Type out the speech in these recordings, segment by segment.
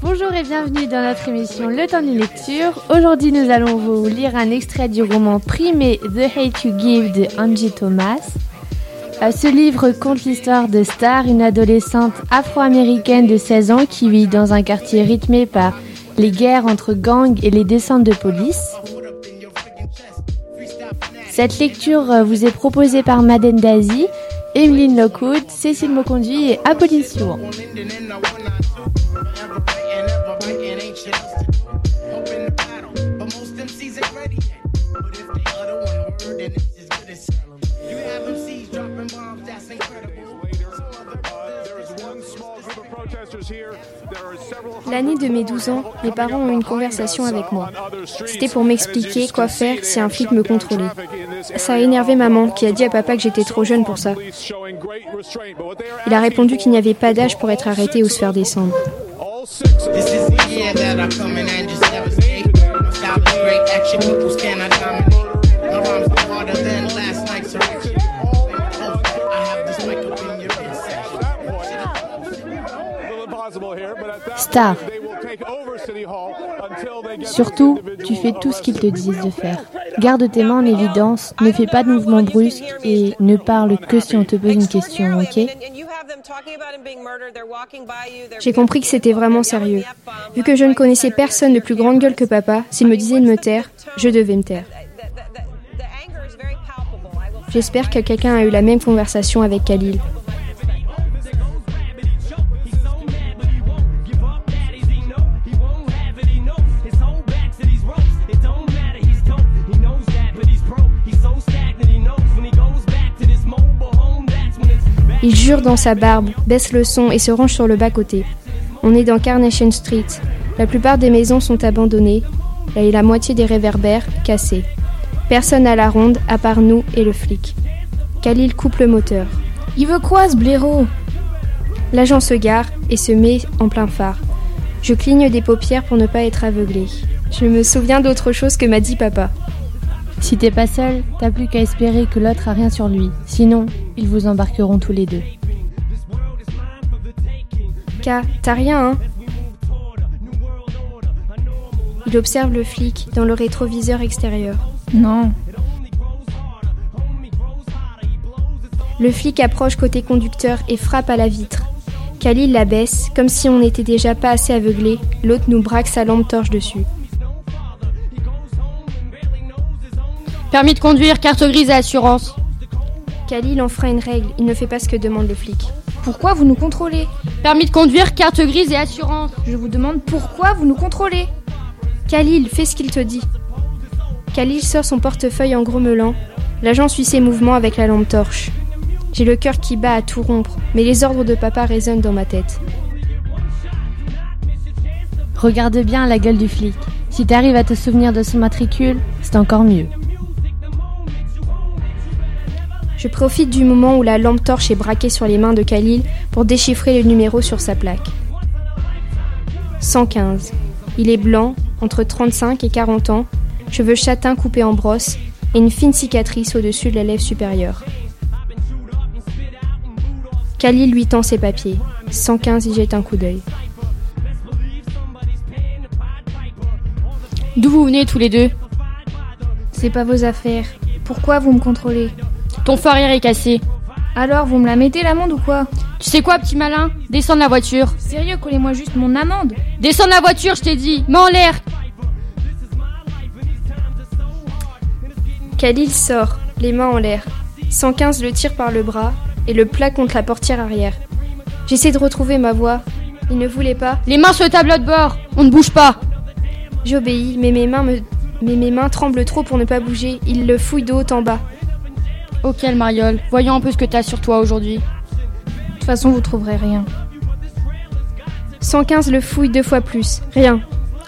Bonjour et bienvenue dans notre émission Le temps d'une lecture. Aujourd'hui, nous allons vous lire un extrait du roman primé The Hate You Give de Angie Thomas. Euh, Ce livre conte l'histoire de Star, une adolescente afro-américaine de 16 ans qui vit dans un quartier rythmé par les guerres entre gangs et les descentes de police. Cette lecture euh, vous est proposée par Madeleine Dazy, Emeline Lockwood, Cécile Moconduit et Apolline L'année de mes 12 ans, mes parents ont eu une conversation avec moi. C'était pour m'expliquer quoi faire si un flic me contrôlait. Ça a énervé maman qui a dit à papa que j'étais trop jeune pour ça. Il a répondu qu'il n'y avait pas d'âge pour être arrêté ou se faire descendre. Star. Surtout, tu fais tout ce qu'ils te disent de faire. Garde tes mains en évidence, ne fais pas de mouvements brusques et ne parle que si on te pose une question, ok? J'ai compris que c'était vraiment sérieux. Vu que je ne connaissais personne de plus grande gueule que papa, s'il me disait de me taire, je devais me taire. J'espère que quelqu'un a eu la même conversation avec Khalil. Il jure dans sa barbe, baisse le son et se range sur le bas-côté. On est dans Carnation Street. La plupart des maisons sont abandonnées et la moitié des réverbères cassés. Personne à la ronde à part nous et le flic. Khalil coupe le moteur. Il veut quoi ce blaireau? L'agent se gare et se met en plein phare. Je cligne des paupières pour ne pas être aveuglé. Je me souviens d'autre chose que m'a dit papa. Si t'es pas seul, t'as plus qu'à espérer que l'autre a rien sur lui. Sinon, ils vous embarqueront tous les deux. K, t'as rien, hein? Il observe le flic dans le rétroviseur extérieur. Non. Le flic approche côté conducteur et frappe à la vitre. Khalil la baisse, comme si on n'était déjà pas assez aveuglé. L'autre nous braque sa lampe torche dessus. Permis de conduire, carte grise et assurance. Khalil enfreint une règle, il ne fait pas ce que demande le flic. Pourquoi vous nous contrôlez Permis de conduire, carte grise et assurance. Je vous demande pourquoi vous nous contrôlez Khalil, fais ce qu'il te dit. Khalil sort son portefeuille en grommelant. L'agent suit ses mouvements avec la lampe torche. J'ai le cœur qui bat à tout rompre, mais les ordres de papa résonnent dans ma tête. Regarde bien la gueule du flic. Si t'arrives à te souvenir de son matricule, c'est encore mieux. Je profite du moment où la lampe torche est braquée sur les mains de Khalil pour déchiffrer le numéro sur sa plaque. 115. Il est blanc, entre 35 et 40 ans, cheveux châtains coupés en brosse et une fine cicatrice au-dessus de la lèvre supérieure. Khalil lui tend ses papiers. 115 y jette un coup d'œil. D'où vous venez tous les deux? C'est pas vos affaires. Pourquoi vous me contrôlez? Ton phare arrière est cassé. Alors, vous me la mettez l'amende ou quoi Tu sais quoi, petit malin Descends de la voiture. Sérieux, collez-moi juste mon amende. Descends de la voiture, je t'ai dit. Mets en l'air. Khalil sort, les mains en l'air. 115 le tire par le bras et le plaque contre la portière arrière. J'essaie de retrouver ma voix. Il ne voulait pas. Les mains sur le tableau de bord. On ne bouge pas. J'obéis, mais mes mains me... mais mes mains tremblent trop pour ne pas bouger. Il le fouille de haut en bas. Ok, Mariole. Voyons un peu ce que t'as sur toi aujourd'hui. De toute façon, vous trouverez rien. 115 le fouille deux fois plus. Rien.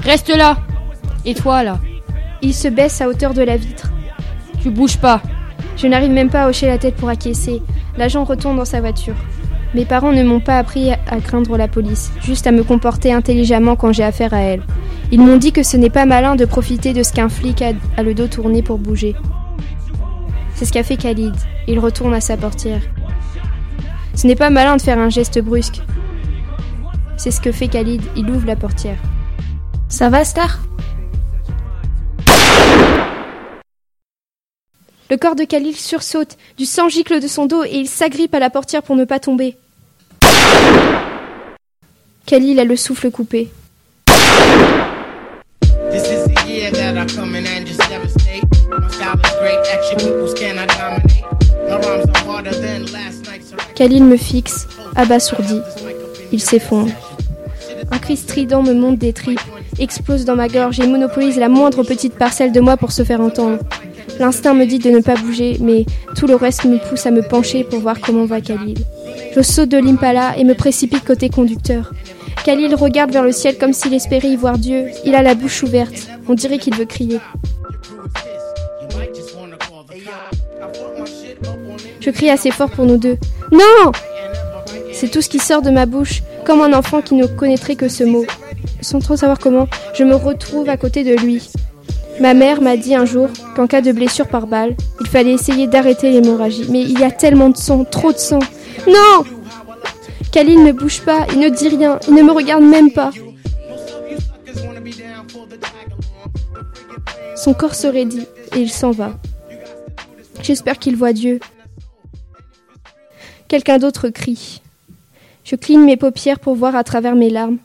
Reste là. Et toi, là? Il se baisse à hauteur de la vitre. Tu bouges pas. Je n'arrive même pas à hocher la tête pour acquiescer. L'agent retourne dans sa voiture. Mes parents ne m'ont pas appris à craindre la police, juste à me comporter intelligemment quand j'ai affaire à elle. Ils m'ont dit que ce n'est pas malin de profiter de ce qu'un flic a, a le dos tourné pour bouger. C'est ce qu'a fait Khalid. Il retourne à sa portière. Ce n'est pas malin de faire un geste brusque. C'est ce que fait Khalid, il ouvre la portière. Ça va, Star? Le corps de Khalil sursaute, du sang gicle de son dos et il s'agrippe à la portière pour ne pas tomber. Khalil a le souffle coupé. Khalil me fixe, abasourdi. Il s'effondre. Un cri strident me monte des tripes, explose dans ma gorge et monopolise la moindre petite parcelle de moi pour se faire entendre. L'instinct me dit de ne pas bouger, mais tout le reste me pousse à me pencher pour voir comment va Khalil. Je saute de l'impala et me précipite côté conducteur. Khalil regarde vers le ciel comme s'il espérait y voir Dieu. Il a la bouche ouverte. On dirait qu'il veut crier. Je crie assez fort pour nous deux. Non C'est tout ce qui sort de ma bouche, comme un enfant qui ne connaîtrait que ce mot. Sans trop savoir comment, je me retrouve à côté de lui. Ma mère m'a dit un jour qu'en cas de blessure par balle, il fallait essayer d'arrêter l'hémorragie. Mais il y a tellement de sang, trop de sang. Non Khalil ne bouge pas, il ne dit rien, il ne me regarde même pas. Son corps se raidit et il s'en va. J'espère qu'il voit Dieu. Quelqu'un d'autre crie. Je cligne mes paupières pour voir à travers mes larmes.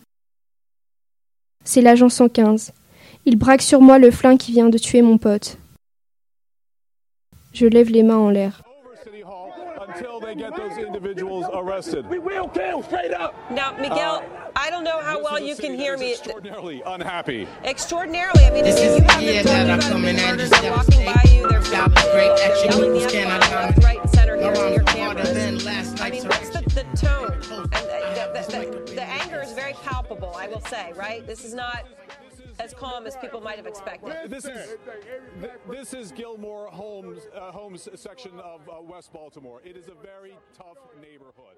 C'est l'agent 115. Il braque sur moi le flingue qui vient de tuer mon pote. Je lève les mains en l'air. last cameras. I mean, what's the, the tone? And the, the, the anger is very palpable, I will say, right? This is not as calm as people might have expected. This is this is Gilmore Holmes uh, Holmes section of uh, West Baltimore. It is a very tough neighborhood.